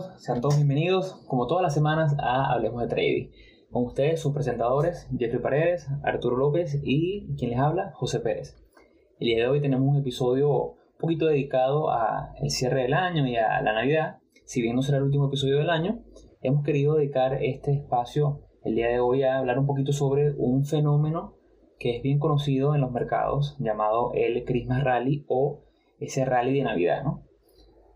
Sean todos bienvenidos, como todas las semanas, a Hablemos de Trading. Con ustedes, sus presentadores, Jeffrey Paredes, Arturo López y quien les habla, José Pérez. El día de hoy tenemos un episodio un poquito dedicado al cierre del año y a la Navidad. Si bien no será el último episodio del año, hemos querido dedicar este espacio el día de hoy a hablar un poquito sobre un fenómeno que es bien conocido en los mercados llamado el Christmas Rally o ese rally de Navidad, ¿no?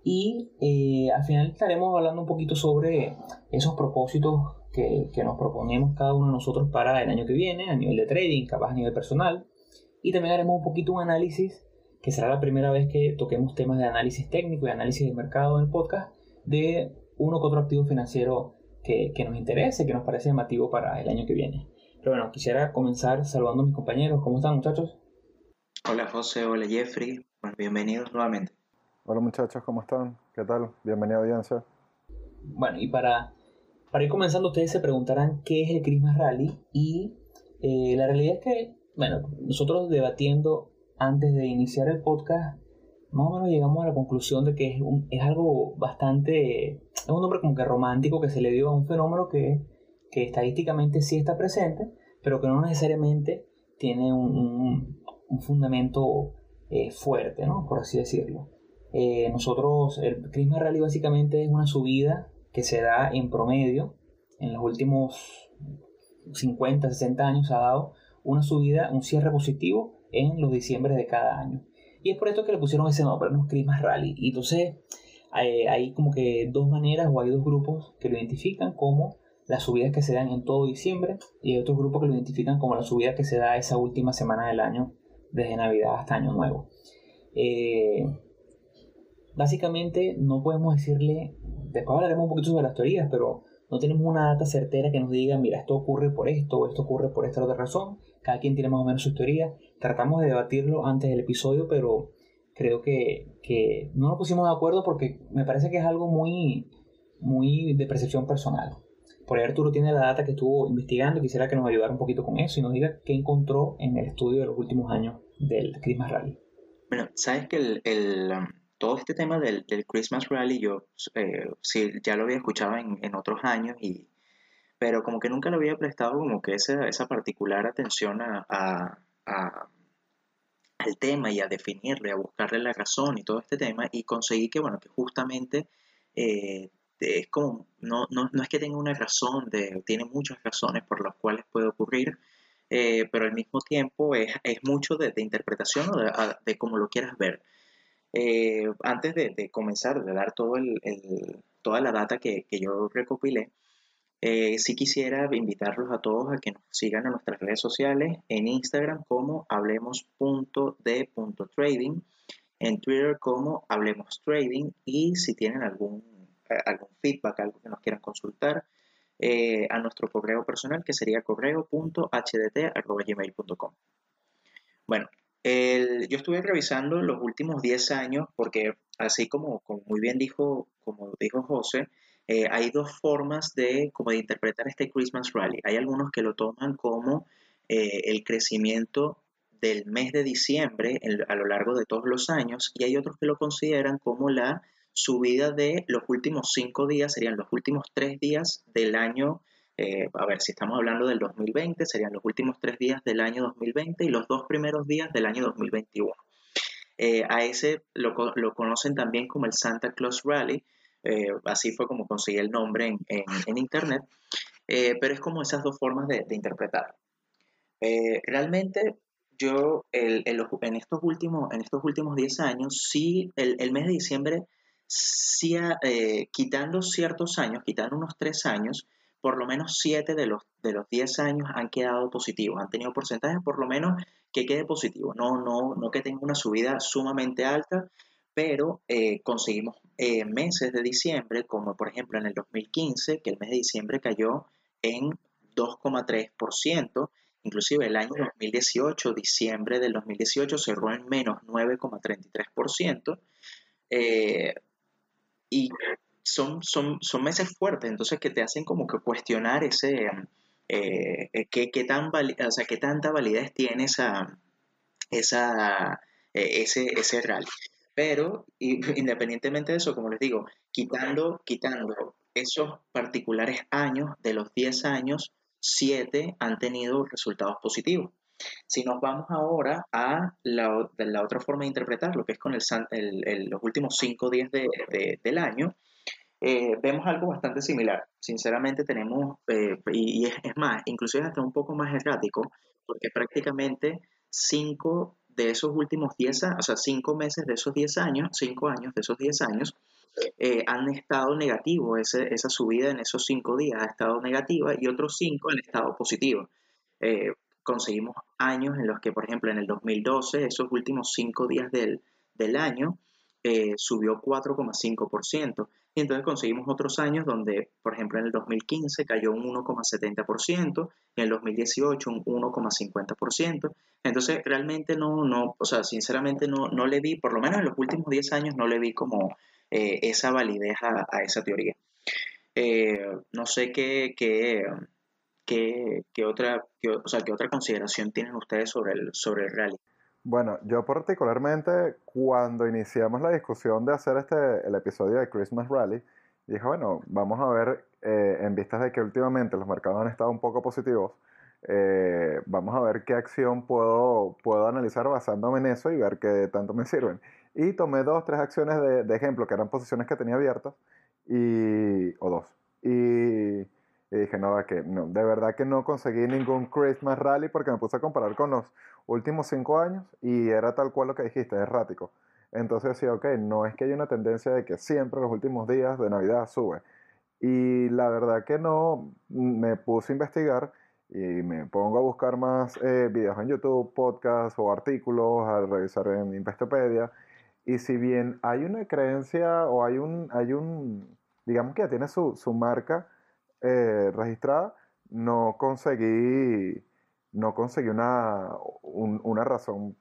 Y eh, al final estaremos hablando un poquito sobre esos propósitos que, que, nos proponemos cada uno de nosotros para el año que viene, a nivel de trading, capaz a nivel personal. Y también haremos un poquito un análisis, que será la primera vez que toquemos temas de análisis técnico y análisis de mercado en el podcast, de uno que otro activo financiero que, que nos interese, que nos parece llamativo para el año que viene. Pero bueno, quisiera comenzar saludando a mis compañeros. ¿Cómo están muchachos? Hola José, hola Jeffrey. Bienvenidos nuevamente. Hola muchachos, ¿cómo están? ¿Qué tal? Bienvenida audiencia. Bueno, y para, para ir comenzando, ustedes se preguntarán qué es el Christmas Rally y eh, la realidad es que, bueno, nosotros debatiendo antes de iniciar el podcast, más o menos llegamos a la conclusión de que es, un, es algo bastante, es un nombre como que romántico que se le dio a un fenómeno que, que estadísticamente sí está presente, pero que no necesariamente tiene un, un, un fundamento eh, fuerte, ¿no? Por así decirlo. Eh, nosotros, el Christmas Rally básicamente es una subida que se da en promedio, en los últimos 50, 60 años ha dado una subida, un cierre positivo en los diciembre de cada año. Y es por esto que le pusieron ese nombre, ¿no? Christmas Rally. Y entonces hay, hay como que dos maneras o hay dos grupos que lo identifican como las subidas que se dan en todo diciembre y hay otros grupos que lo identifican como la subida que se da esa última semana del año, desde Navidad hasta Año Nuevo. Eh, básicamente no podemos decirle, después hablaremos un poquito sobre las teorías, pero no tenemos una data certera que nos diga, mira, esto ocurre por esto o esto ocurre por esta otra razón. Cada quien tiene más o menos su teoría. Tratamos de debatirlo antes del episodio, pero creo que, que no nos pusimos de acuerdo porque me parece que es algo muy, muy de percepción personal. Por ahí Arturo tiene la data que estuvo investigando quisiera que nos ayudara un poquito con eso y nos diga qué encontró en el estudio de los últimos años del Christmas Rally. Bueno, sabes que el, el todo este tema del, del Christmas Rally yo eh, ya lo había escuchado en, en, otros años, y, pero como que nunca le había prestado como que esa, esa particular atención a, a, al tema y a definirle, a buscarle la razón y todo este tema y conseguí que, bueno, que justamente eh, es como, no, no, no, es que tenga una razón, de, tiene muchas razones por las cuales puede ocurrir, eh, pero al mismo tiempo es, es mucho de, de interpretación o de, de cómo lo quieras ver. Eh, antes de, comenzar, de dar toda la data que, yo recopilé, eh, sí quisiera invitarlos a todos a que nos sigan en nuestras redes sociales, en Instagram como hablemos.de.trading, en Twitter como hablemos trading y si tienen algún, algún feedback, algo que nos quieran consultar, eh, a nuestro correo personal que sería correo.hdt.gmail.com. Bueno, el, yo estuve revisando los últimos 10 años porque así como, como muy bien dijo, como dijo José, eh, hay dos formas de, como de interpretar este Christmas Rally. Hay algunos que lo toman como eh, el crecimiento del mes de diciembre a lo largo de todos los años y hay otros que lo consideran como la subida de los últimos cinco días, serían los últimos tres días del año eh, a ver, si estamos hablando del 2020, serían los últimos tres días del año 2020 y los dos primeros días del año 2021. Eh, a ese lo, lo, conocen también como el Santa Claus Rally, eh, así fue como conseguí el nombre en, en, internet, pero es como esas dos formas de, de interpretar. Realmente yo el, en, estos últimos, en estos últimos 10 años, sí, el, mes de diciembre, sí, quitando ciertos años, quitando unos tres años, por lo menos 7 de los, de los 10 años han quedado positivos, han tenido porcentajes por lo menos que quede positivo, no, no, no que tenga una subida sumamente alta, pero eh, conseguimos eh, meses de diciembre, como por ejemplo en el 2015, que el mes de diciembre cayó en 2,3%, inclusive el año 2018, diciembre del 2018, cerró en menos 9,33%, eh, y son, son, son meses fuertes, entonces que te hacen como que cuestionar ese, eh, qué, qué, tan o sea, qué tanta validez tiene esa, esa, eh, ese, ese rally. Pero independientemente de eso, como les digo, quitando, quitando esos particulares años, de los 10 años, 7 han tenido resultados positivos. Si nos vamos ahora a la, la otra forma de interpretar, lo que es con el, los últimos 5 días del año, eh, vemos algo bastante similar. Sinceramente tenemos, eh, y, es, más, inclusive hasta un poco más errático, porque prácticamente 5 de esos últimos 10 años, o sea, 5 meses de esos 10 años, 5 años de esos 10 años, eh, han estado negativos, esa subida en esos 5 días ha estado negativa y otros 5 han estado positivos conseguimos años en los que, por ejemplo, en el 2012, esos últimos cinco días del, año, eh, subió 4,5%. Y entonces conseguimos otros años donde, por ejemplo, en el 2015 cayó un 1,70%, en el 2018 un 1,50%. Entonces, realmente no, no, o sea, sinceramente no, no le vi, por lo menos en los últimos 10 años, no le vi como eh, esa validez a, esa teoría. Eh, no sé qué, qué, ¿Qué, otra, o sea, ¿Qué otra consideración tienen ustedes sobre el, sobre el rally? Bueno, yo particularmente cuando iniciamos la discusión de hacer este, el episodio de Christmas Rally, dije, bueno, vamos a ver, eh, en vistas de que últimamente los mercados han estado un poco positivos, eh, vamos a ver qué acción puedo, puedo analizar basándome en eso y ver qué tanto me sirven. Y tomé dos, tres acciones de, de ejemplo, que eran posiciones que tenía abiertas, y, que no, de verdad que no conseguí ningún Christmas Rally porque me puse a comparar con los últimos cinco años y era tal cual lo que dijiste, errático. Entonces decía, ok, no es que haya una tendencia de que siempre los últimos días de Navidad sube. Y la verdad que no, me puse a investigar y me pongo a buscar más eh, videos en YouTube, podcasts o artículos, a revisar en Investopedia. Y si bien hay una creencia o hay un, hay un digamos que ya tiene su, su marca, eh, registrada, no conseguí, no conseguí una, una razón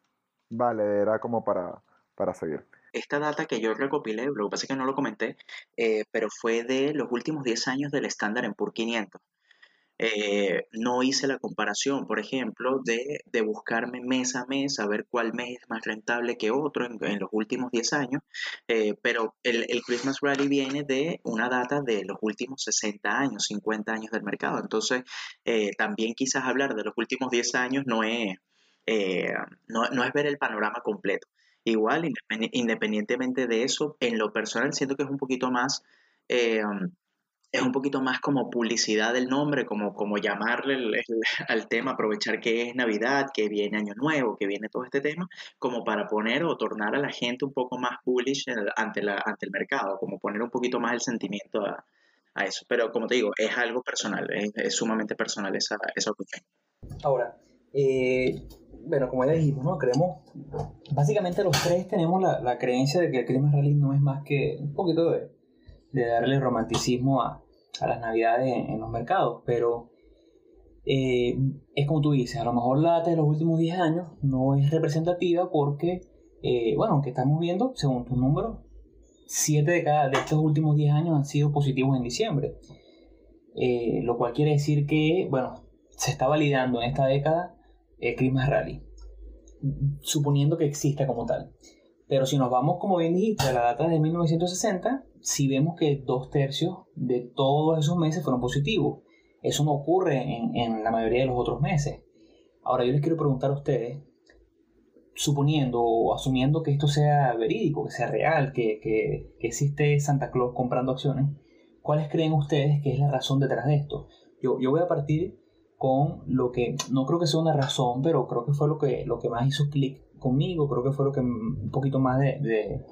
valedera como para, para seguir. Esta data que yo recopilé, lo que pasa es que no lo comenté, eh, pero fue de los últimos 10 años del estándar en PUR 500. Eh, no hice la comparación, por ejemplo, de, buscarme mes a mes a ver cuál mes es más rentable que otro en, los últimos 10 años, eh, pero el, Christmas Rally viene de una data de los últimos 60 años, 50 años del mercado. Entonces, eh, también quizás hablar de los últimos 10 años no es, no, no es ver el panorama completo. Igual, independientemente de eso, en lo personal siento que es un poquito más es un poquito más como publicidad del nombre, como, como llamarle al tema, aprovechar que es Navidad, que viene Año Nuevo, que viene todo este tema, como para poner o tornar a la gente un poco más bullish ante, la, ante el mercado, como poner un poquito más el sentimiento a, eso. Pero como te digo, es algo personal, es, sumamente personal esa, esa opinión. Ahora, eh, bueno, como ya dijimos, ¿no? Creemos, básicamente los tres tenemos la, la creencia de que el clima rally no es más que un poquito de, de darle romanticismo a, a las navidades en, los mercados, pero eh, es como tú dices, a lo mejor la data de los últimos 10 años no es representativa porque, eh, bueno, aunque estamos viendo, según tus números, 7 de cada de estos últimos 10 años han sido positivos en diciembre. Eh, lo cual quiere decir que, bueno, se está validando en esta década el clima rally, suponiendo que exista como tal. Pero si nos vamos, como bien dijiste, a la data de 1960, si vemos que dos tercios de todos esos meses fueron positivos. Eso no ocurre en, la mayoría de los otros meses. Ahora yo les quiero preguntar a ustedes, suponiendo o asumiendo que esto sea verídico, que sea real, que, que, existe Santa Claus comprando acciones, ¿cuáles creen ustedes que es la razón detrás de esto? Yo, yo voy a partir con lo que no creo que sea una razón, pero creo que fue lo que, lo que más hizo clic conmigo, creo que fue lo que un poquito más de,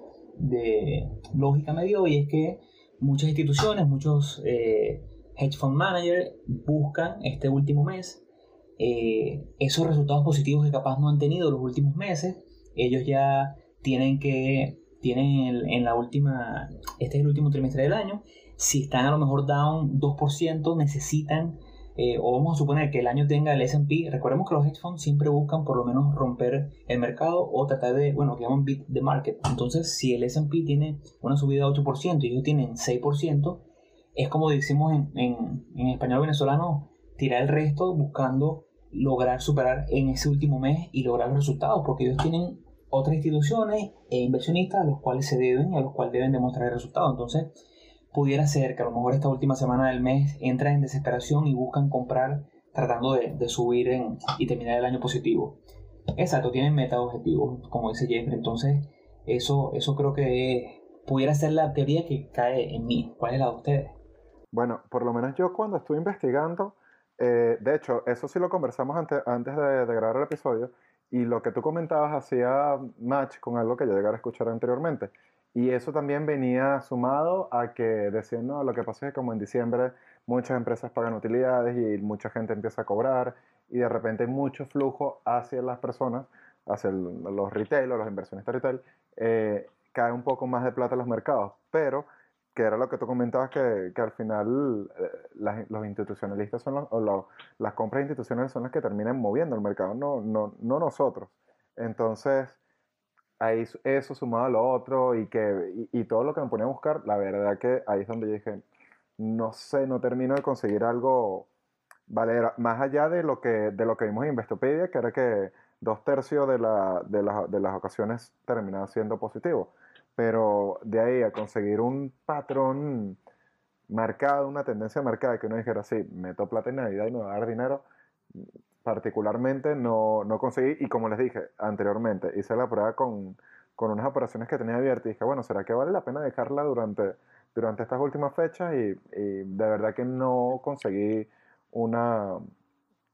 lógica me dio, y es que muchas instituciones, muchos eh, hedge fund managers buscan este último mes eh, esos resultados positivos que capaz no han tenido los últimos meses, ellos ya tienen que, tienen en la última, este es el último trimestre del año, si están a lo mejor down 2%, necesitan eh, o vamos a suponer que el año tenga el S&P, recordemos que los hedge funds siempre buscan por lo menos romper el mercado o tratar de, bueno, que llaman beat the market. Entonces, si el S&P tiene una subida de 8% y ellos tienen 6%, es como decimos en, en, en español venezolano, tirar el resto buscando lograr superar en ese último mes y lograr los resultados, porque ellos tienen otras instituciones e inversionistas a los cuales se deben y a los cuales deben demostrar el resultado. Entonces, pudiera ser que a lo mejor esta última semana del mes entran en desesperación y buscan comprar tratando de, subir y terminar el año positivo. Exacto, tienen meta objetivos, como dice Jeffrey. Entonces, eso, eso creo que pudiera ser la teoría que cae en mí. ¿Cuál es la de ustedes? Bueno, por lo menos yo cuando estuve investigando, eh, de hecho, eso sí lo conversamos antes, antes de, grabar el episodio, y lo que tú comentabas hacía match con algo que yo llegara a escuchar anteriormente. Y eso también venía sumado a que decían, no, lo que pasa es que como en diciembre muchas empresas pagan utilidades y mucha gente empieza a cobrar y de repente hay mucho flujo hacia las personas, hacia los retail o los inversionistas retail, eh, cae un poco más de plata en los mercados. Pero, que era lo que tú comentabas, que, que al final eh, los institucionalistas son o las compras institucionales son las que terminan moviendo el mercado, no, no, no nosotros. Entonces, ahí eso sumado a lo otro y, que, y, todo lo que me ponía a buscar, la verdad que ahí es donde yo dije, no sé, no termino de conseguir algo vale, más allá de lo que, de lo que vimos en Investopedia, que era que dos tercios de, la, de, de las ocasiones terminaban siendo positivos. Pero de ahí a conseguir un patrón marcado, una tendencia marcada, que uno dijera, sí, meto plata en Navidad y me va a dar dinero, particularmente no, no conseguí. Y como les dije anteriormente, hice la prueba con, con unas operaciones que tenía abiertas y dije, bueno, ¿será que vale la pena dejarla durante, durante estas últimas fechas? Y, de verdad que no conseguí una,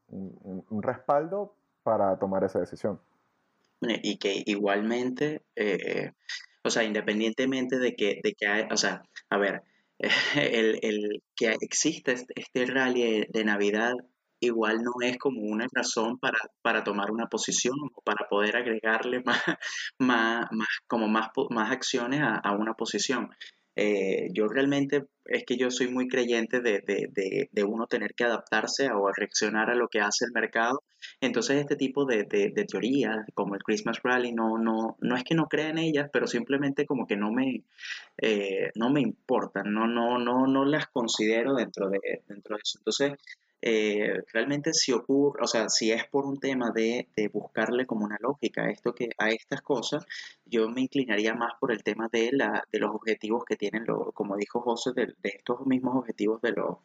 un, respaldo para tomar esa decisión. Y que igualmente, eh, o sea, independientemente de que, de que hay, o sea, a ver, el, el que exista este, este rally de Navidad igual no es como una razón para, para tomar una posición o para poder agregarle más, más, más como más, más acciones a, a una posición. Eh, yo realmente es que yo soy muy creyente de, de, de, uno tener que adaptarse o reaccionar a lo que hace el mercado. Entonces este tipo de, teorías como el Christmas Rally no, no, no es que no crea en ellas, pero simplemente como que no me, eh, no me importan, no, no, no, no las considero dentro de, dentro de eso. Entonces eh, realmente si ocurre, o sea, si es por un tema de, buscarle como una lógica a esto que a estas cosas, yo me inclinaría más por el tema de la de los objetivos que tienen, lo, como dijo José, de, estos mismos objetivos de los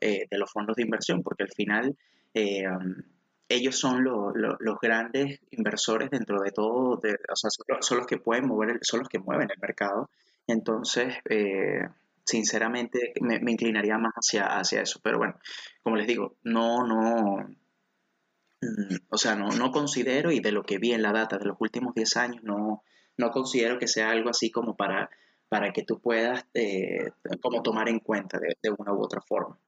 eh, de los fondos de inversión, porque al final eh, ellos son los grandes inversores dentro de todo, o sea, son, los que pueden mover, son los que mueven el mercado. Entonces, sinceramente me, inclinaría más hacia, hacia eso. Pero bueno, como les digo, no, no, mm, o sea, no, no considero y de lo que vi en la data de los últimos 10 años, no, no considero que sea algo así como para, para que tú puedas eh, como tomar en cuenta de, una u otra forma.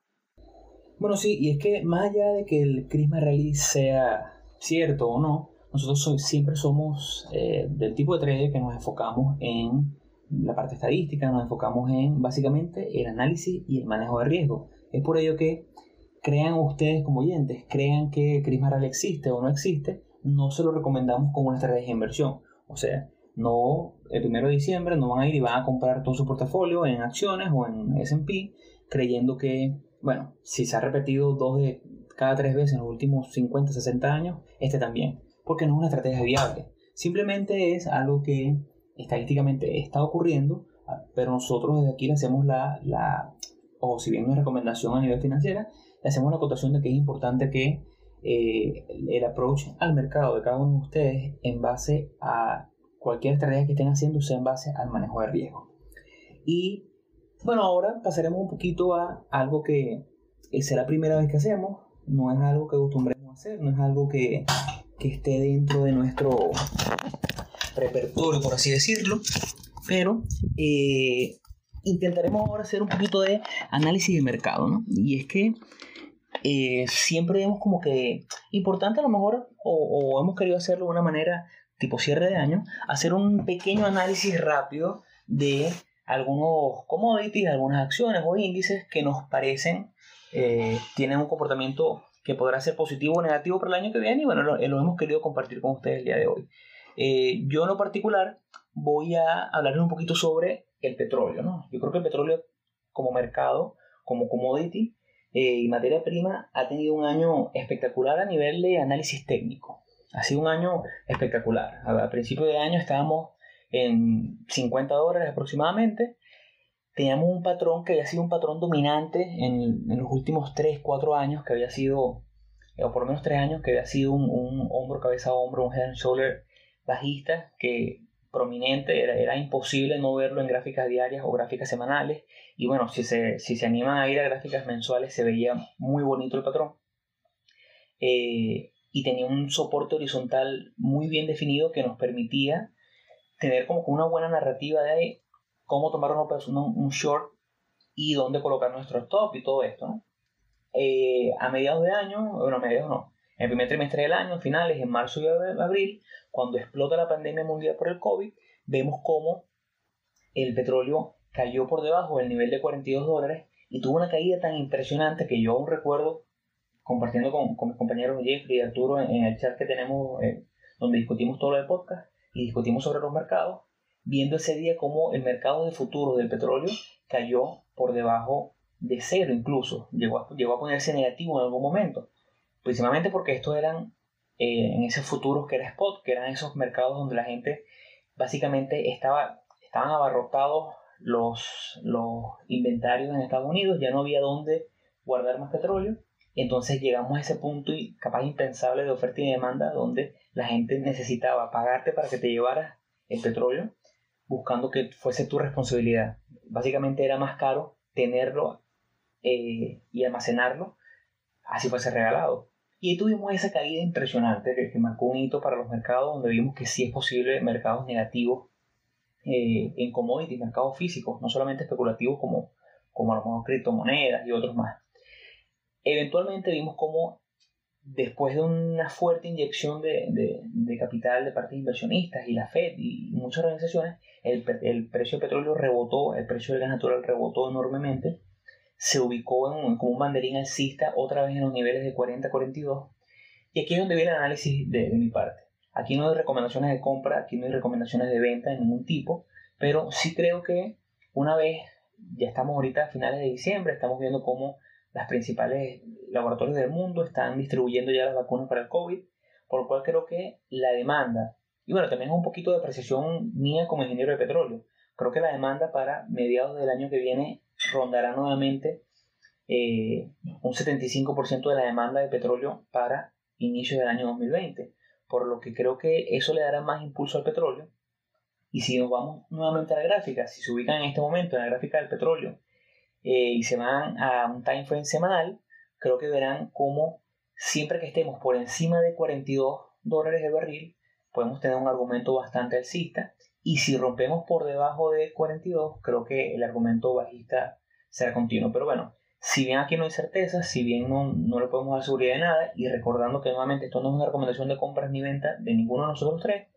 Bueno, sí, y es que más allá de que el Christmas Rally sea cierto o no, nosotros siempre somos eh, del tipo de trader que nos enfocamos en la parte estadística, nos enfocamos en básicamente el análisis y el manejo de riesgo. Es por ello que crean ustedes como oyentes, crean que Crisma Real existe o no existe, no se lo recomendamos como una estrategia de inversión. O sea, no el primero de diciembre no van a ir y van a comprar todo su portafolio en acciones o en S&P creyendo que, bueno, si se ha repetido dos de cada tres veces en los últimos 50, 60 años, este también, porque no es una estrategia viable. Simplemente es algo que estadísticamente está ocurriendo, ah, pero nosotros desde aquí le hacemos la, la o si bien una recomendación a nivel financiera, le hacemos la acotación de que es importante que eh, el approach al mercado de cada uno de ustedes en base a cualquier estrategia que estén haciendo sea en base al manejo de riesgo. Y bueno, ahora pasaremos un poquito a algo que será la primera vez que hacemos, no es algo que acostumbremos a hacer, no es algo que, que esté dentro de nuestro repertorio, por así decirlo, pero eh, intentaremos ahora hacer un poquito de análisis de mercado, ¿no? Y es que eh, siempre vemos como que importante a lo mejor, o, hemos querido hacerlo de una manera tipo cierre de año, hacer un pequeño análisis rápido de algunos commodities, algunas acciones o índices que nos parecen eh, tienen un comportamiento que podrá ser positivo o negativo para el año que viene y bueno, lo, lo hemos querido compartir con ustedes el día de hoy. Eh, yo en lo particular voy a hablarles un poquito sobre el petróleo. ¿no? Yo creo que el petróleo como mercado, como commodity eh, y materia prima ha tenido un año espectacular a nivel de análisis técnico. Ha sido un año espectacular. A, principio de año estábamos en 50 dólares aproximadamente. Teníamos un patrón que había sido un patrón dominante en, en los últimos 3, 4 años, que había sido, o por lo menos 3 años, que había sido un, un hombro, cabeza a hombro, un head and shoulder bajista, que prominente, era, era, imposible no verlo en gráficas diarias o gráficas semanales. Y bueno, si se, si se animan a ir a gráficas mensuales, se veía muy bonito el patrón. Eh, y tenía un soporte horizontal muy bien definido que nos permitía tener como una buena narrativa de cómo tomar una un short y dónde colocar nuestro stop y todo esto. Eh, a mediados de año, bueno, a mediados no, en el primer trimestre del año, finales, en marzo y abril, cuando explota la pandemia mundial por el COVID, vemos cómo el petróleo cayó por debajo del nivel de 42 dólares y tuvo una caída tan impresionante que yo aún recuerdo compartiendo con, mis compañeros Jeffrey y Arturo en, el chat que tenemos eh, donde discutimos todo lo de podcast y discutimos sobre los mercados, viendo ese día cómo el mercado de futuros del petróleo cayó por debajo de cero incluso, llegó a, llegó a ponerse negativo en algún momento principalmente porque estos eran eh, en esos futuros que era spot, que eran esos mercados donde la gente básicamente estaba, estaban abarrotados los, los inventarios en Estados Unidos, ya no había dónde guardar más petróleo, entonces llegamos a ese punto y capaz impensable de oferta y demanda donde la gente necesitaba pagarte para que te llevaras el petróleo buscando que fuese tu responsabilidad. Básicamente era más caro tenerlo eh, y almacenarlo así fuese regalado. Y tuvimos esa caída impresionante que, marcó un hito para los mercados, donde vimos que sí es posible mercados negativos eh, en commodities, mercados físicos, no solamente especulativos como, como a lo mejor criptomonedas y otros más. Eventualmente vimos como después de una fuerte inyección de, de, capital de parte de inversionistas y la Fed y muchas organizaciones, el, el, precio del petróleo rebotó, el precio del gas natural rebotó enormemente se ubicó en, como un banderín alcista otra vez en los niveles de 40-42. Y aquí es donde viene el análisis de, mi parte. Aquí no hay recomendaciones de compra, aquí no hay recomendaciones de venta de ningún tipo, pero sí creo que una vez, ya estamos ahorita a finales de diciembre, estamos viendo cómo las principales laboratorios del mundo están distribuyendo ya las vacunas para el COVID, por lo cual creo que la demanda, y bueno, también es un poquito de apreciación mía como ingeniero de petróleo, creo que la demanda para mediados del año que viene rondará nuevamente eh, un 75% de la demanda de petróleo para inicio del año 2020, por lo que creo que eso le dará más impulso al petróleo. Y si nos vamos nuevamente a la gráfica, si se ubican en este momento en la gráfica del petróleo eh, y se van a un time frame semanal, creo que verán cómo siempre que estemos por encima de 42 dólares el barril, podemos tener un argumento bastante alcista y si rompemos por debajo de 42, creo que el argumento bajista será continuo. Pero bueno, si bien aquí no hay certeza, si bien no, no le podemos dar seguridad de nada, y recordando que nuevamente esto no es una recomendación de compras ni venta de ninguno de nosotros tres,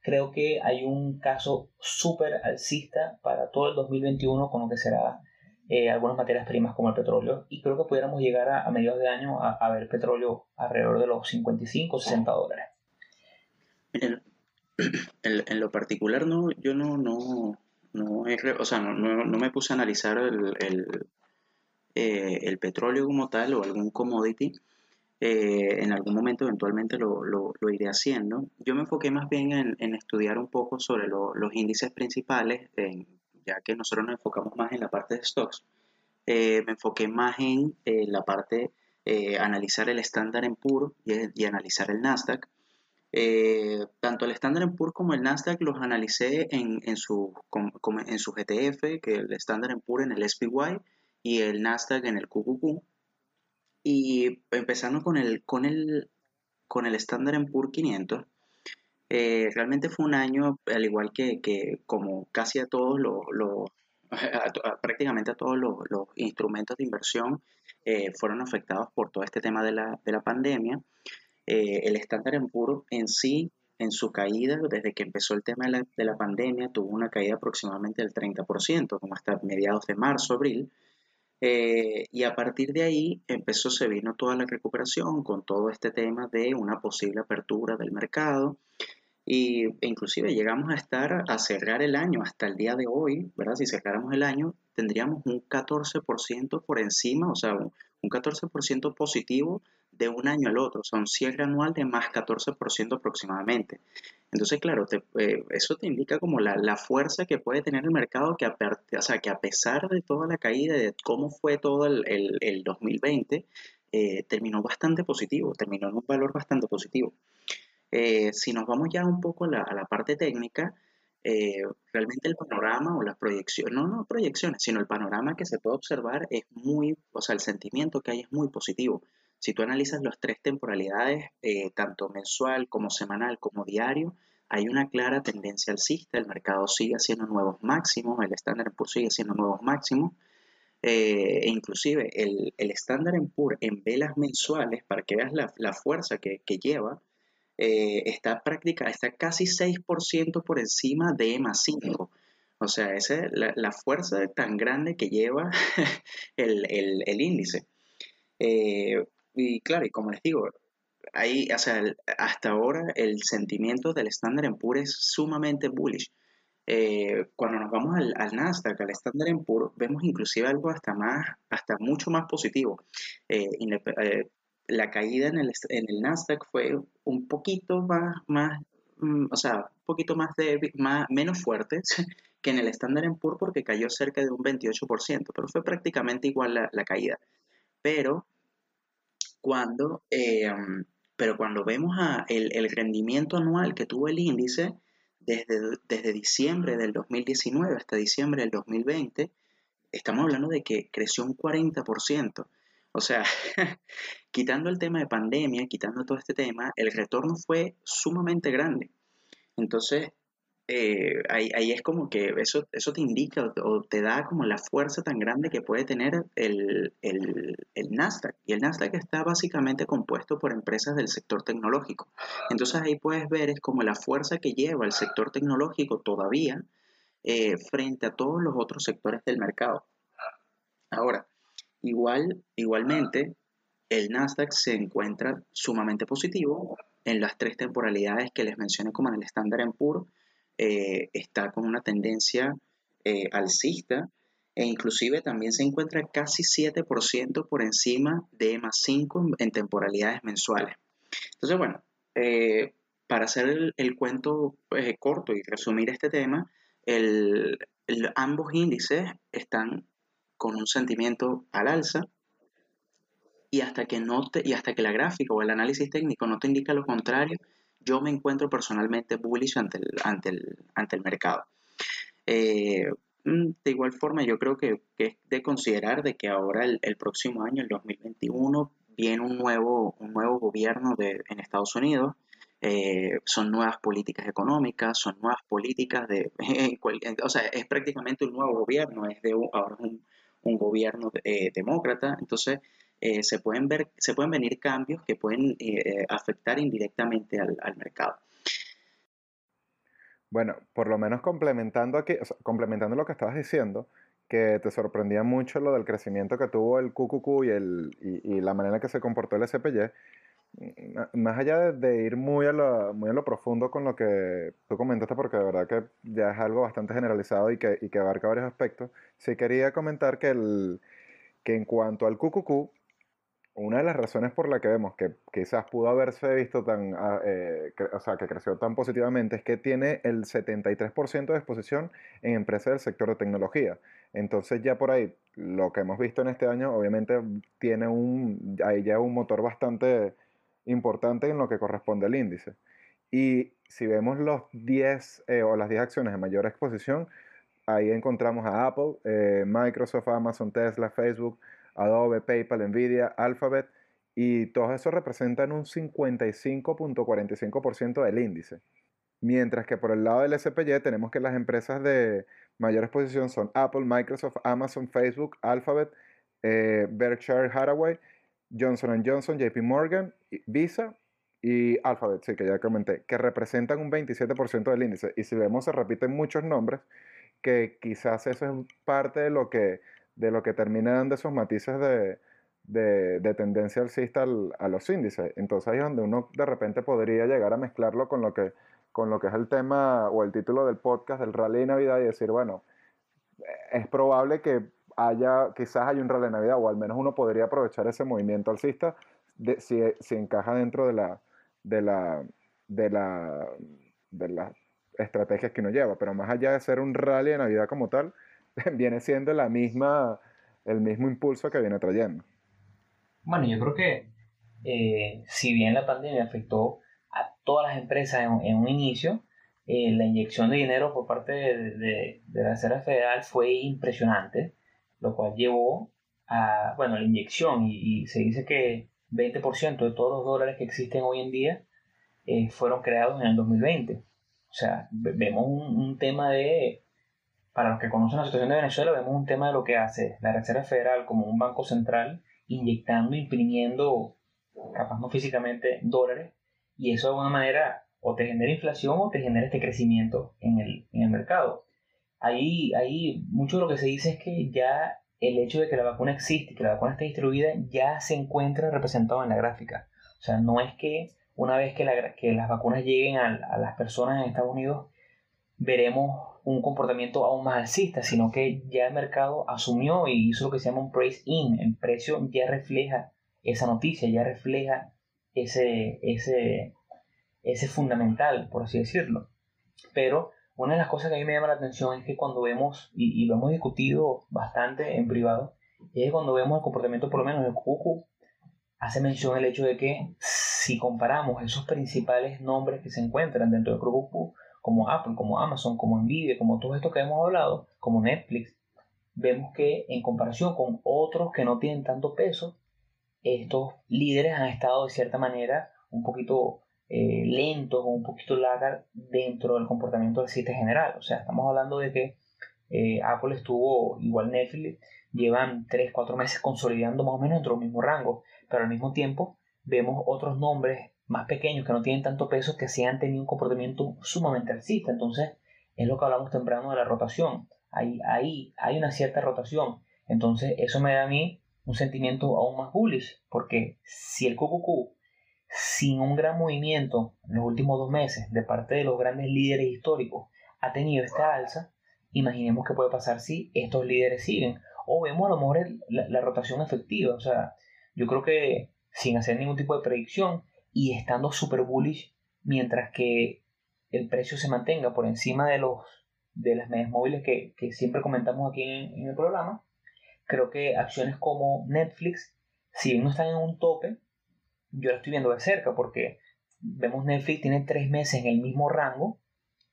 creo que hay un caso súper alcista para todo el 2021 con lo que será eh, algunas materias primas como el petróleo y creo que pudiéramos llegar a, mediados de año a, a, ver petróleo alrededor de los 55 o 60 dólares en, lo particular no, yo no, no, no, o sea, no, no, me puse a analizar el, el, eh, el, petróleo como tal o algún commodity. Eh, en algún momento eventualmente lo, lo, lo, iré haciendo. Yo me enfoqué más bien en, en estudiar un poco sobre los índices principales, ya que nosotros nos enfocamos más en la parte de stocks. Eh, me enfoqué más en la parte analizar el estándar en puro y analizar el Nasdaq. Eh, tanto el Standard Poor's como el Nasdaq los analicé en, su, su GTF, que el Standard Poor's en el SPY y el Nasdaq en el QQQ. Y empezando con el, Standard Poor's 500, eh, realmente fue un año, al igual que, como casi a todos los, los prácticamente a todos los, instrumentos de inversión eh, fueron afectados por todo este tema de la pandemia. Eh, el estándar en puro en sí, en su caída, desde que empezó el tema de la, pandemia, tuvo una caída aproximadamente del 30%, como hasta mediados de marzo, abril. Eh, y a partir de ahí empezó, se vino toda la recuperación con todo este tema de una posible apertura del mercado. Y, e inclusive llegamos a estar a cerrar el año hasta el día de hoy, ¿verdad? Si cerráramos el año, tendríamos un 14% por encima, o sea, un 14% positivo de un año al otro. Son cierre anual de más 14% aproximadamente. Entonces, claro, eh, eso te indica como la, fuerza que puede tener el mercado, que a, o sea, pesar de toda la caída, de cómo fue todo el, el, 2020, eh, terminó bastante positivo, terminó en un valor bastante positivo. Eh, si nos vamos ya un poco a la, a la parte técnica, realmente el panorama o las proyecciones, no, no proyecciones, sino el panorama que se puede observar es muy, o sea, el sentimiento que hay es muy positivo. Si tú analizas las tres temporalidades, eh, tanto mensual como semanal como diario, hay una clara tendencia alcista, el mercado sigue haciendo nuevos máximos, el Standard Poor's sigue haciendo nuevos máximos, eh, e inclusive el, el Standard Poor's en velas mensuales, para que veas la, fuerza que, lleva, eh, está práctica, está casi 6% por encima de EMA 5. O sea, esa es la, fuerza tan grande que lleva el, el índice. Y claro, y como les digo, ahí, hasta ahora el sentimiento del Standard Poor's es sumamente bullish. Eh, cuando nos vamos al, Nasdaq, al Standard Poor's, vemos inclusive algo hasta más, hasta mucho más positivo. Eh, eh, la caída en el, en el Nasdaq fue un poquito más, más mm, o sea, un poquito más menos fuerte que en el Standard Poor's porque cayó cerca de un 28%, pero fue prácticamente igual la, la caída. Pero cuando, eh, pero cuando vemos el, rendimiento anual que tuvo el índice desde, desde diciembre del 2019 hasta diciembre del 2020, estamos hablando de que creció un 40%. O sea, quitando el tema de pandemia, quitando todo este tema, el retorno fue sumamente grande. Entonces, eh, ahí, es como que eso, eso te indica o te da como la fuerza tan grande que puede tener el, Nasdaq. Y el Nasdaq está básicamente compuesto por empresas del sector tecnológico. Entonces ahí puedes ver es como la fuerza que lleva el sector tecnológico todavía eh, frente a todos los otros sectores del mercado. Ahora, igual, igualmente, el Nasdaq se encuentra sumamente positivo en las tres temporalidades que les mencioné como en el Standard Poor's eh, está con una tendencia eh, alcista e inclusive también se encuentra casi 7% por encima de EMA 5 en, temporalidades mensuales. Entonces, bueno, eh, para hacer el, cuento corto y resumir este tema, ambos índices están con un sentimiento al alza y hasta que no y hasta que la gráfica o el análisis técnico no te indica lo contrario, yo me encuentro personalmente bullish ante el, ante el, ante el mercado. Eh, mm, de igual forma, yo creo que, es de considerar de que ahora el, próximo año, el 2021, viene un nuevo, un nuevo gobierno de, en Estados Unidos. Eh, son nuevas políticas económicas, son nuevas políticas de... o sea, es prácticamente un nuevo gobierno, es de ahora un, un gobierno eh, demócrata. Entonces, eh, se, pueden ver, se pueden venir cambios que pueden eh, afectar indirectamente al, mercado. Bueno, por lo menos complementando aquí, complementando lo que estabas diciendo, que te sorprendía mucho lo del crecimiento que tuvo el QQQ y, el, y, la manera en que se comportó el SPY, más allá de, ir muy a, lo, muy a lo profundo con lo que tú comentaste, porque de verdad que ya es algo bastante generalizado y que, y que abarca varios aspectos, sí quería comentar que, el, que en cuanto al QQQ, una de las razones por la que vemos que quizás pudo haberse visto tan, ah, eh, o sea, que creció tan positivamente es que tiene el 73% de exposición en empresas del sector de tecnología. Entonces ya por ahí, lo que hemos visto en este año, obviamente tiene un, ahí ya un motor bastante importante en lo que corresponde al índice. Y si vemos los 10 eh, o las 10 acciones de mayor exposición, ahí encontramos a Apple, eh, Microsoft, Amazon, Tesla, Facebook, Adobe, PayPal, Nvidia, Alphabet, y todos esos representan un 55.45% del índice. Mientras que por el lado del SPY tenemos que las empresas de mayor exposición son Apple, Microsoft, Amazon, Facebook, Alphabet, eh, Berkshire Hathaway, Johnson Johnson, JP Morgan, Visa y Alphabet, sí, que ya comenté, que representan un 27% del índice. Y si vemos, se repiten muchos nombres, que quizás eso es parte de lo que de lo que termina dando esos matices de, de, tendencia alcista a los índices. Entonces ahí es donde uno de repente podría llegar a mezclarlo con lo que, con lo que es el tema o el título del podcast del rally de Navidad y decir, bueno, es probable que haya, quizás haya un rally de Navidad o al menos uno podría aprovechar ese movimiento alcista de, si, si, encaja dentro de la, de la, de la, de las estrategias que uno lleva. Pero más allá de ser un rally de Navidad como tal, viene siendo la misma, el mismo impulso que viene trayendo. Bueno, yo creo que eh, si bien la pandemia afectó a todas las empresas en, un inicio, eh, la inyección de dinero por parte de, la Reserva Federal fue impresionante, lo cual llevó a, bueno, la inyección y, se dice que 20% de todos los dólares que existen hoy en día eh, fueron creados en el 2020. O sea, vemos un, tema de, para los que conocen la situación de Venezuela, vemos un tema de lo que hace la Reserva Federal como un banco central, inyectando, imprimiendo, capaz no físicamente, dólares, y eso de alguna manera o te genera inflación o te genera este crecimiento en el, en el mercado. Ahí, ahí mucho de lo que se dice es que ya el hecho de que la vacuna existe, que la vacuna esté distribuida, ya se encuentra representado en la gráfica. O sea, no es que una vez que, que las vacunas lleguen a, las personas en Estados Unidos, veremos un comportamiento aún más alcista, sino que ya el mercado asumió y hizo lo que se llama un price in. El precio ya refleja esa noticia, ya refleja ese, ese, ese fundamental, por así decirlo. Pero una de las cosas que a mí me llama la atención es que cuando vemos, y, lo hemos discutido bastante en privado, es cuando vemos el comportamiento, por lo menos el Cucu, hace mención el hecho de que si comparamos esos principales nombres que se encuentran dentro del grupo como Apple, como Amazon, como Nvidia, como todos estos que hemos hablado, como Netflix, vemos que en comparación con otros que no tienen tanto peso, estos líderes han estado de cierta manera un poquito eh, lentos o un poquito lagar dentro del comportamiento del sitio general. O sea, estamos hablando de que eh, Apple estuvo, igual Netflix, llevan 3-4 meses consolidando más o menos dentro del mismo rango, pero al mismo tiempo vemos otros nombres más pequeños que no tienen tanto peso que sí han tenido un comportamiento sumamente alcista. Entonces, es lo que hablamos temprano de la rotación. Ahí, ahí hay una cierta rotación. Entonces, eso me da a mí un sentimiento aún más bullish, porque si el QQQ, sin un gran movimiento en los últimos dos meses de parte de los grandes líderes históricos, ha tenido esta alza, imaginemos qué puede pasar si estos líderes siguen, o vemos a lo mejor la, la rotación efectiva. O sea, yo creo que sin hacer ningún tipo de predicción y estando super bullish, mientras que el precio se mantenga por encima de los de las medias móviles que, siempre comentamos aquí en, el programa, creo que acciones como Netflix, si no están en un tope, yo la estoy viendo de cerca porque vemos Netflix tiene tres meses en el mismo rango.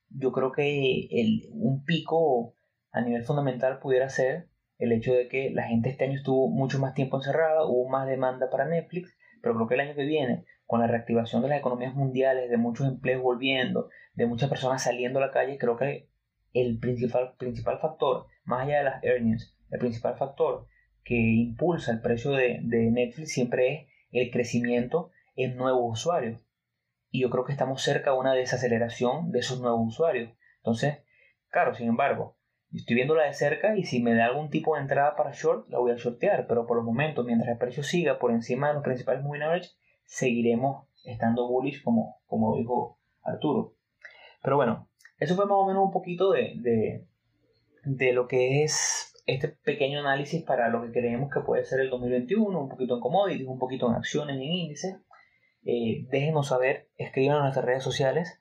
Yo creo que el, un pico a nivel fundamental pudiera ser el hecho de que la gente este año estuvo mucho más tiempo encerrada, hubo más demanda para Netflix, pero creo que el año que viene, con la reactivación de las economías mundiales, de muchos empleos volviendo, de muchas personas saliendo a la calle, creo que el principal, principal factor, más allá de las earnings, el principal factor que impulsa el precio de, Netflix siempre es el crecimiento en nuevos usuarios. Y yo creo que estamos cerca de una desaceleración de esos nuevos usuarios. Entonces, claro, sin embargo, estoy viéndola de cerca y si me da algún tipo de entrada para short, la voy a shortear. Pero por los momentos, mientras el precio siga por encima de los principales moving seguiremos estando bullish como, como dijo Arturo. Pero bueno, eso fue más o menos un poquito de, de, lo que es este pequeño análisis para lo que creemos que puede ser el 2021, un poquito en commodities, un poquito en acciones, en índices. Eh, déjenos saber, escriban en nuestras redes sociales.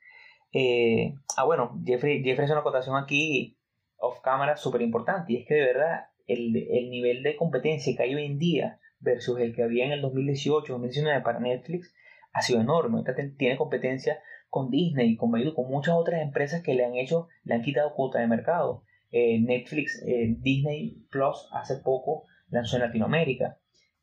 Eh, ah, bueno, Jeffrey, Jeffrey hace una acotación aquí off camera súper importante y es que de verdad el, el, nivel de competencia que hay hoy en día versus el que había en el 2018, 2019 para Netflix ha sido enorme. tiene competencia con Disney, con con muchas otras empresas que le han hecho, le han quitado cuota de mercado. Eh, Netflix, eh, Disney Plus hace poco lanzó en Latinoamérica.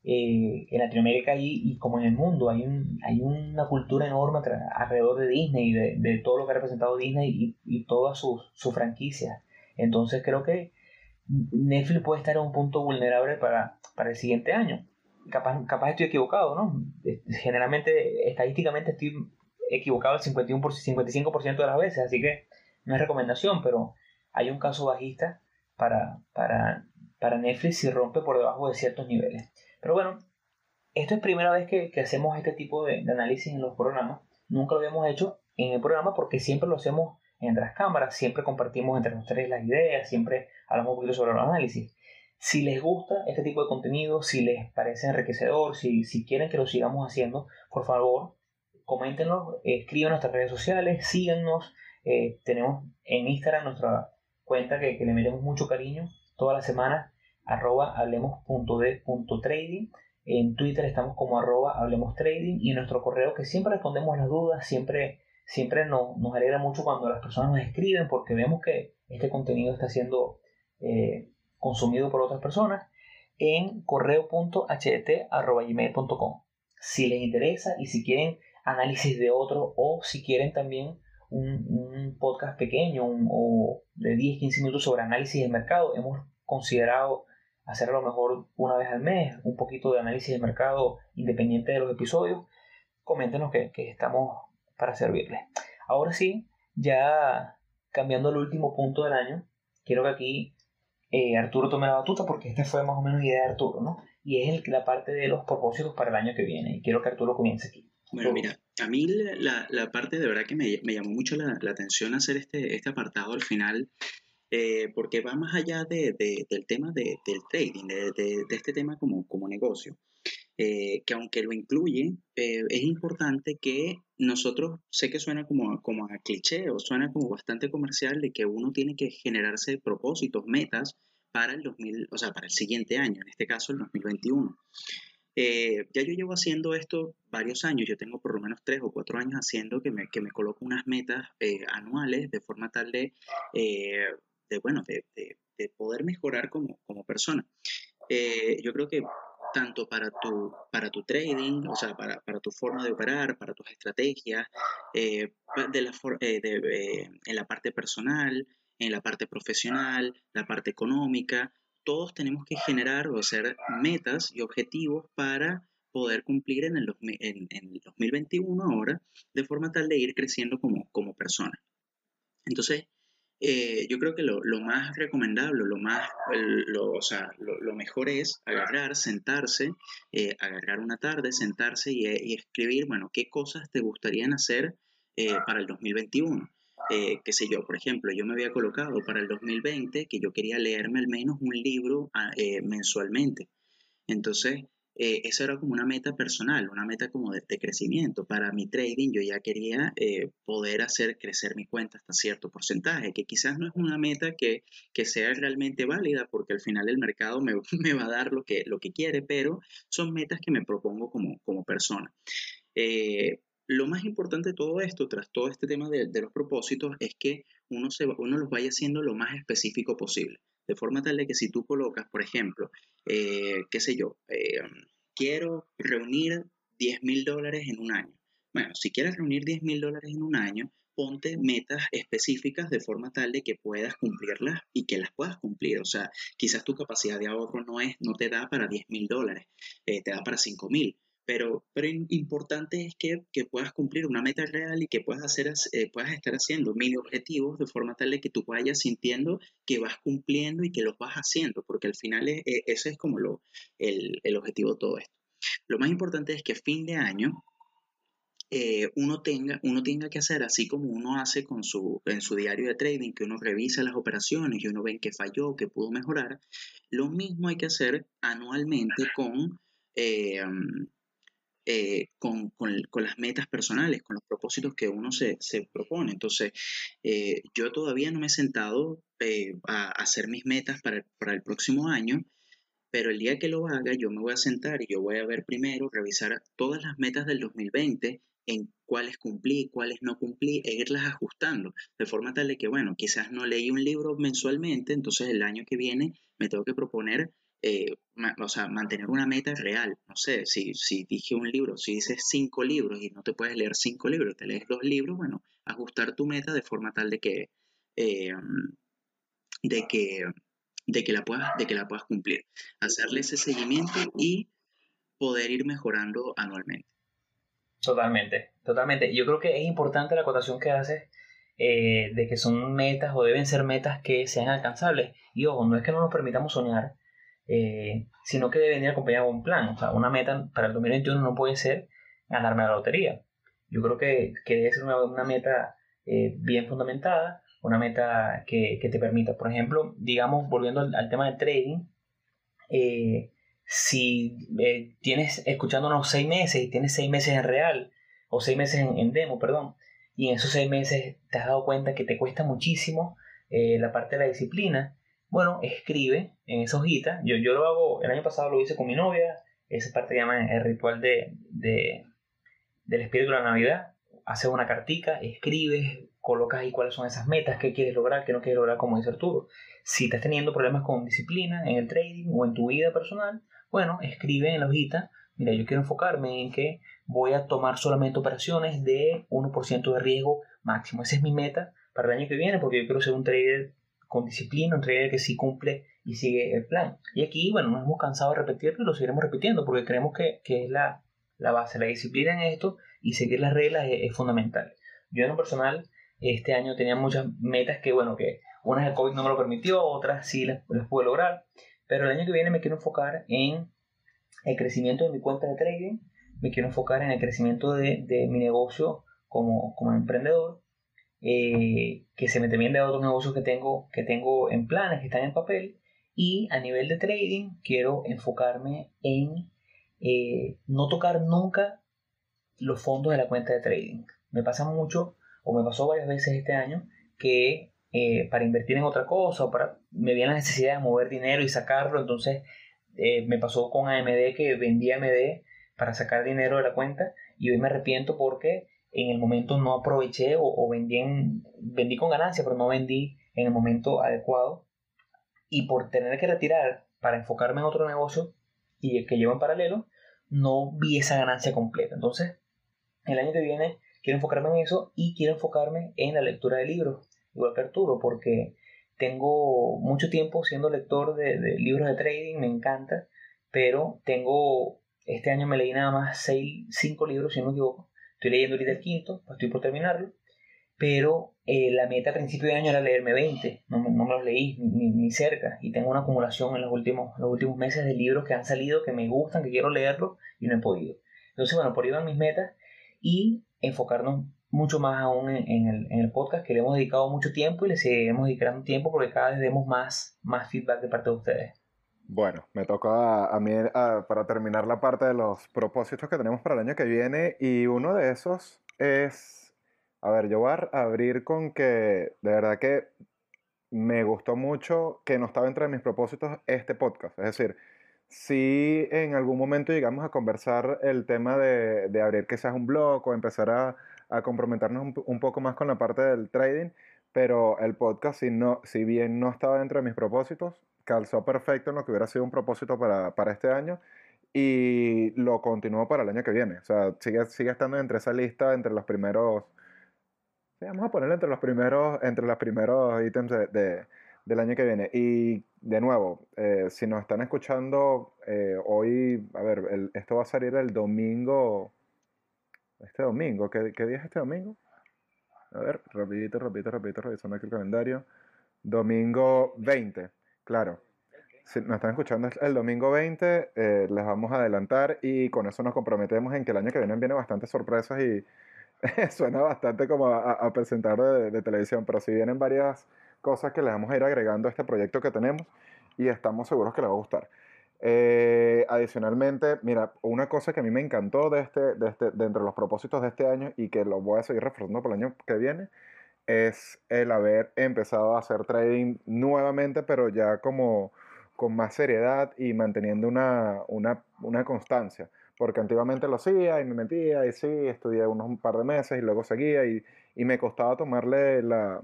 Eh, en Latinoamérica y, y, como en el mundo hay, un, hay una cultura enorme alrededor de Disney, de, de todo lo que ha representado Disney y, todas sus franquicias. Entonces creo que Netflix puede estar en un punto vulnerable para, para el siguiente año. Capaz, capaz estoy equivocado, ¿no? Generalmente, estadísticamente estoy equivocado el 51 55% de las veces, así que no es recomendación, pero hay un caso bajista para, para, para Netflix si rompe por debajo de ciertos niveles. Pero bueno, esto es primera vez que, que hacemos este tipo de, análisis en los programas. Nunca lo habíamos hecho en el programa porque siempre lo hacemos entre las cámaras, siempre compartimos entre nosotros las ideas, siempre hablamos un poquito sobre el análisis. Si les gusta este tipo de contenido, si les parece enriquecedor, si, si quieren que lo sigamos haciendo, por favor, coméntenos, escriban en nuestras redes sociales, síganos. Eh, tenemos en Instagram nuestra cuenta que, que le metemos mucho cariño toda la semana, arroba hablemos.de.trading. En Twitter estamos como arroba hablemos trading y en nuestro correo que siempre respondemos las dudas, siempre, siempre nos, alegra mucho cuando las personas nos escriben porque vemos que este contenido está siendo eh, consumido por otras personas en correo.ht.gmail.com. Si les interesa y si quieren análisis de otro o si quieren también un, podcast pequeño o de 10-15 minutos sobre análisis de mercado, hemos considerado hacer a lo mejor una vez al mes un poquito de análisis de mercado independiente de los episodios. Coméntenos que, que estamos para servirles. Ahora sí, ya cambiando el último punto del año, quiero que aquí eh, Arturo tome la batuta porque esta fue más o menos idea de Arturo, ¿no? Y es la parte de los propósitos para el año que viene. Y quiero que Arturo comience aquí. Bueno, mira, a mí la, la, parte de verdad que me, me llamó mucho la, la, atención hacer este, este apartado al final, eh, porque va más allá de, de, del tema de, del trading, de, de, este tema como, como negocio. Eh, que aunque lo incluye, eh, es importante que nosotros, sé que suena como, como a cliché o suena como bastante comercial de que uno tiene que generarse propósitos, metas para el 2000, o sea, para el siguiente año, en este caso el 2021. Eh, ya yo llevo haciendo esto varios años, yo tengo por lo menos tres o cuatro años haciendo que me, que me coloco unas metas anuales de forma tal de, de bueno, de, de, de, poder mejorar como, como persona. yo creo que tanto para tu, para tu trading, o sea, para, para tu forma de operar, para tus estrategias, eh, de la, eh, de, eh, en la parte personal, en la parte profesional, la parte económica, todos tenemos que generar o hacer metas y objetivos para poder cumplir en el, en, en el 2021 ahora, de forma tal de ir creciendo como, como persona. Entonces, eh, yo creo que lo, lo, más recomendable, lo, más, lo, o sea, lo, mejor es agarrar, sentarse, eh, agarrar una tarde, sentarse y, y, escribir, bueno, qué cosas te gustarían hacer eh, para el 2021. qué sé yo, por ejemplo, yo me había colocado para el 2020 que yo quería leerme al menos un libro ah, mensualmente. Entonces, eh, eso era como una meta personal, una meta como de, crecimiento. Para mi trading yo ya quería eh, poder hacer crecer mi cuenta hasta cierto porcentaje, que quizás no es una meta que, que sea realmente válida porque al final el mercado me, va a dar lo que, lo que quiere, pero son metas que me propongo como, como persona. Eh, lo más importante de todo esto, tras todo este tema de, de los propósitos, es que uno, se, uno los vaya haciendo lo más específico posible. De forma tal de que si tú colocas, por ejemplo, eh, qué sé yo, eh, quiero reunir 10 mil dólares en un año. Bueno, si quieres reunir 10 mil dólares en un año, ponte metas específicas de forma tal de que puedas cumplirlas y que las puedas cumplir. O sea, quizás tu capacidad de ahorro no, es, no te da para 10 mil dólares, eh, te da para 5 mil pero, pero importante es que, que, puedas cumplir una meta real y que puedas, hacer, eh, puedas estar haciendo mil objetivos de forma tal de que tú vayas sintiendo que vas cumpliendo y que los vas haciendo, porque al final es, eh, ese es como lo, el, el, objetivo de todo esto. Lo más importante es que a fin de año eh, uno, tenga, uno tenga que hacer así como uno hace con su, en su diario de trading, que uno revisa las operaciones y uno ve que falló, que pudo mejorar, lo mismo hay que hacer anualmente con... Eh, con, con, con, las metas personales, con los propósitos que uno se, se propone. Entonces, eh, yo todavía no me he sentado eh, a, hacer mis metas para, para el próximo año, pero el día que lo haga, yo me voy a sentar y yo voy a ver primero, revisar todas las metas del 2020 en cuáles cumplí, cuáles no cumplí, e irlas ajustando, de forma tal de que, bueno, quizás no leí un libro mensualmente, entonces el año que viene me tengo que proponer eh, o sea, mantener una meta real. No sé, si, si dije un libro, si dices cinco libros y no te puedes leer cinco libros, te lees dos libros, bueno, ajustar tu meta de forma tal de que, eh, de que, de que, la puedas, de que la puedas cumplir. Hacerle ese seguimiento y poder ir mejorando anualmente. Totalmente, totalmente. Yo creo que es importante la acotación que haces eh, de que son metas o deben ser metas que sean alcanzables. Y ojo, no es que no nos permitamos soñar, eh, sino que debe venir acompañado de un plan. O sea, una meta para el 2021 no puede ser ganarme la lotería. Yo creo que, que debe ser una, una meta eh, bien fundamentada, una meta que, que, te permita, por ejemplo, digamos, volviendo al, tema de trading, eh, si eh, tienes escuchándonos seis meses y tienes seis meses en real, o seis meses en, demo, perdón, y en esos seis meses te has dado cuenta que te cuesta muchísimo la parte de la disciplina, bueno, escribe en esa hojita. Yo, yo lo hago, el año pasado lo hice con mi novia, esa parte se llama el ritual de, de, del espíritu de la Navidad. Haces una cartica, escribes, colocas ahí cuáles son esas metas, qué quieres lograr, qué no quieres lograr, como dice Arturo. Si estás teniendo problemas con disciplina en el trading o en tu vida personal, bueno, escribe en la hojita, mira, yo quiero enfocarme en que voy a tomar solamente operaciones de 1% de riesgo máximo. Esa es mi meta para el año que viene porque yo quiero ser un trader con disciplina, un trader que sí cumple y sigue el plan. Y aquí, bueno, nos hemos cansado de repetirlo y lo seguiremos repitiendo porque creemos que, es la, base, la disciplina en esto y seguir las reglas es, fundamental. Yo en lo personal, este año tenía muchas metas que, bueno, que unas el COVID no me lo permitió, otras sí las, las pude lograr, pero el año que viene me quiero enfocar en el crecimiento de mi cuenta de trading, me quiero enfocar en el crecimiento de, mi negocio como, como emprendedor, eh, que se me también de otros negocios que tengo, que tengo en planes, que están en papel, y a nivel de trading quiero enfocarme en eh, no tocar nunca los fondos de la cuenta de trading. Me pasa mucho, o me pasó varias veces este año, que eh, para invertir en otra cosa, o para, me viene la necesidad de mover dinero y sacarlo, entonces me pasó con AMD que vendí AMD para sacar dinero de la cuenta y hoy me arrepiento porque en el momento no aproveché o, vendí, vendí con ganancia, pero no vendí en el momento adecuado. Y por tener que retirar para enfocarme en otro negocio y el que llevo en paralelo, no vi esa ganancia completa. Entonces, el año que viene quiero enfocarme en eso y quiero enfocarme en la lectura de libros, igual que Arturo, porque tengo mucho tiempo siendo lector de, libros de trading, me encanta, pero tengo este año me leí nada más seis, cinco libros, si no me equivoco. Estoy leyendo ahorita el quinto, pues estoy por terminarlo. Pero eh, la meta a principio de año era leerme 20. No, me los leí ni, cerca. Y tengo una acumulación en los últimos, los últimos meses de libros que han salido, que me gustan, que quiero leerlos y no he podido. Entonces, bueno, por ahí van mis metas. Y enfocarnos mucho más aún en, el, en, el, podcast, que le hemos dedicado mucho tiempo y le seguiremos dedicando tiempo porque cada vez vemos más, más feedback de parte de ustedes. Bueno, me toca a, mí para terminar la parte de los propósitos que tenemos para el año que viene y uno de esos es, a ver, yo a abrir con que de verdad que me gustó mucho que no estaba entre mis propósitos este podcast. Es decir, si en algún momento llegamos a conversar el tema de, de abrir quizás un blog o empezar a, a comprometernos un, un, poco más con la parte del trading, pero el podcast, si, no, si bien no estaba dentro de mis propósitos, calzó perfecto en lo que hubiera sido un propósito para, para este año y lo continúo para el año que viene. O sea, sigue, sigue estando entre esa lista, entre los primeros, vamos a ponerlo entre los primeros, entre los primeros ítems de, del año que viene. Y de nuevo, eh, si nos están escuchando eh, hoy, a ver, esto va a salir el domingo, este domingo, ¿qué, ¿qué, día es este domingo? A ver, rapidito, rapidito, rapidito, revisando aquí el calendario. Domingo 20. Claro. Si nos están escuchando el domingo 20, eh, les vamos a adelantar y con eso nos comprometemos en que el año que viene viene bastantes sorpresas y suena bastante como a, presentar de, televisión, pero si vienen varias cosas que les vamos a ir agregando a este proyecto que tenemos y estamos seguros que les va a gustar. Eh, adicionalmente, mira, una cosa que a mí me encantó de, este, de, este, de entre los propósitos de este año y que lo voy a seguir reforzando para el año que viene es el haber empezado a hacer trading nuevamente, pero ya como con más seriedad y manteniendo una, una, una constancia. Porque antiguamente lo hacía y me metía y sí, estudié unos un par de meses y luego seguía y, y me costaba tomarle la,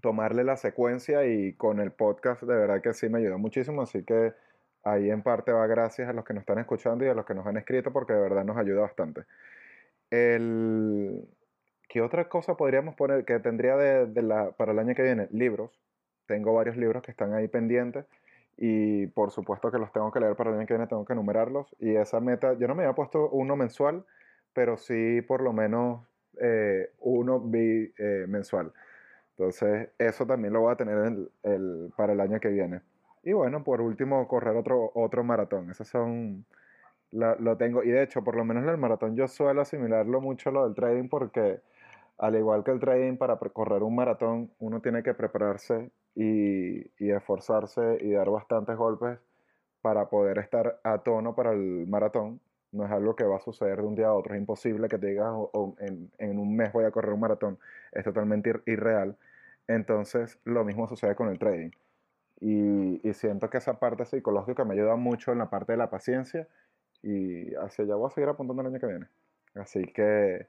tomarle la secuencia y con el podcast de verdad que sí me ayudó muchísimo, así que ahí en parte va gracias a los que nos están escuchando y a los que nos han escrito porque de verdad nos ayuda bastante. El, ¿Qué otra cosa podríamos poner que tendría de, la, para el año que viene? Libros. Tengo varios libros que están ahí pendientes y por supuesto que los tengo que leer para el año que viene, tengo que numerarlos. Y esa meta, yo no me había puesto uno mensual, pero sí por lo menos eh, uno bi, eh, mensual. Entonces, eso también lo voy a tener el, para el año que viene. Y bueno, por último, correr otro, otro maratón. Esos son, lo, tengo. Y de hecho, por lo menos en el maratón yo suelo asimilarlo mucho lo del trading porque al igual que el trading, para correr un maratón, uno tiene que prepararse y, esforzarse y dar bastantes golpes para poder estar a tono para el maratón. No es algo que va a suceder de un día a otro, es imposible que te digas "Oh, en, en un mes voy a correr un maratón, es totalmente ir- irreal. Entonces, lo mismo sucede con el trading. Y, y siento que esa parte psicológica me ayuda mucho en la parte de la paciencia y hacia allá voy a seguir apuntando el año que viene. Así que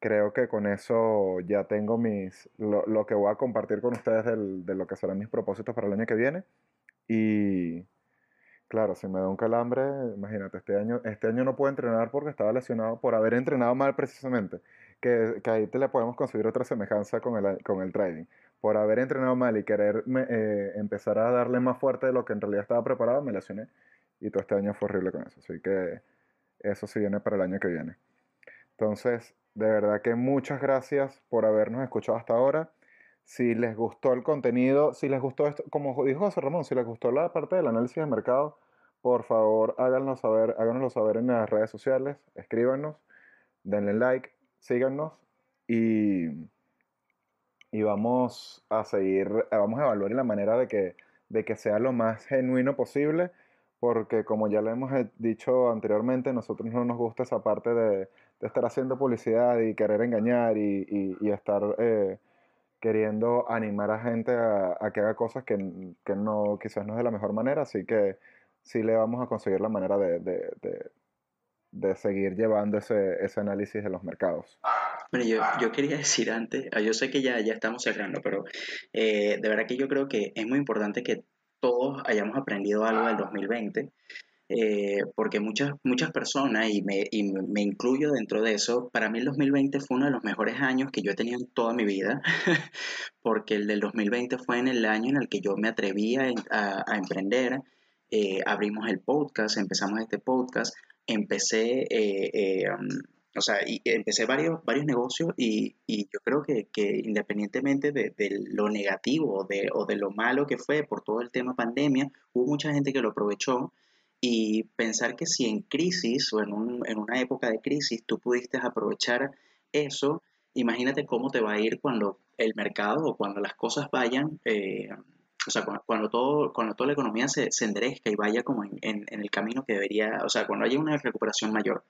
creo que con eso ya tengo mis, lo, lo que voy a compartir con ustedes del- de lo que serán mis propósitos para el año que viene. Y claro, si me da un calambre, imagínate, este año, este año no puedo entrenar porque estaba lesionado por haber entrenado mal precisamente. Que, que ahí te le podemos conseguir otra semejanza con el, con el trading. Por haber entrenado mal y querer me- eh, empezar a darle más fuerte de lo que en realidad estaba preparado, me lesioné. Y todo este año fue horrible con eso. Así que eso sí viene para el año que viene. Entonces, de verdad que muchas gracias por habernos escuchado hasta ahora. Si les gustó el contenido, si les gustó esto, como dijo José Ramón, si les gustó la parte del análisis de mercado, por favor háganoslo saber, háganoslo saber en las redes sociales, escríbanos, denle like, síganos y, y vamos a seguir, vamos a evaluar la manera de que, de que sea lo más genuino posible, porque como ya lo hemos dicho anteriormente, nosotros no nos gusta esa parte de, de estar haciendo publicidad y querer engañar y, y- y estar eh, queriendo animar a gente a, a que haga cosas que, que no, quizás no es de la mejor manera, así que sí le vamos a conseguir la manera de, de- de- de seguir llevando ese, ese análisis de los mercados. Bueno, yo, yo quería decir antes, ah, yo sé que ya, ya estamos cerrando, pero eh, de verdad que yo creo que es muy importante que todos hayamos aprendido algo del 2020, eh, porque muchas, muchas personas, y, me, y me incluyo dentro de eso, para mí el 2020 fue uno de los mejores años que yo he tenido en toda mi vida, porque el del 2020 fue en el año en el que yo me atreví a, a- a emprender, eh, abrimos el podcast, empezamos este podcast, empecé, eh, eh, um, o sea, y empecé varios, varios negocios y, y yo creo que, que independientemente de, de lo negativo de, o de lo malo que fue por todo el tema pandemia, hubo mucha gente que lo aprovechó y pensar que si en crisis o en, un- una época de crisis tú pudiste aprovechar eso, imagínate cómo te va a ir cuando el mercado o cuando las cosas vayan, eh, o sea, cuando, todo, cuando toda la economía se, se enderezca y vaya como en, en- en el camino que debería, o sea, cuando haya una recuperación mayor.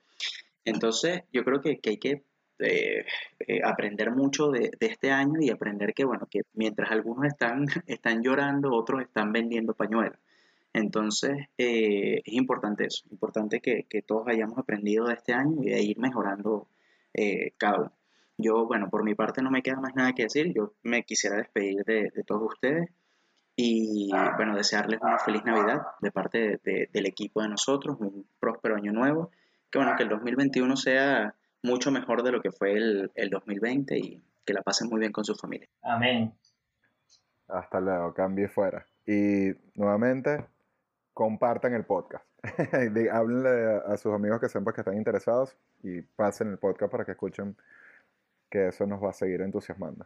Entonces, yo creo que, que hay que eh, eh, aprender mucho de, de este año y aprender que, bueno, que mientras algunos están, están llorando, otros están vendiendo pañuelos. Entonces, eh, es importante eso, importante que, que todos hayamos aprendido de este año y de ir mejorando eh, cada uno. Yo, bueno, por mi parte no me queda más nada que decir, yo me quisiera despedir de, de todos ustedes y, bueno, desearles una feliz Navidad de parte de- de- del equipo de nosotros, un próspero año nuevo, que bueno, que el 2021 sea mucho mejor de lo que fue el, el 2020 y que la pasen muy bien con su familia. Amén. Hasta luego, cambio y fuera. Y nuevamente, compartan el podcast. Háblenle a, sus amigos que sepan que están interesados y pasen el podcast para que escuchen que eso nos va a seguir entusiasmando.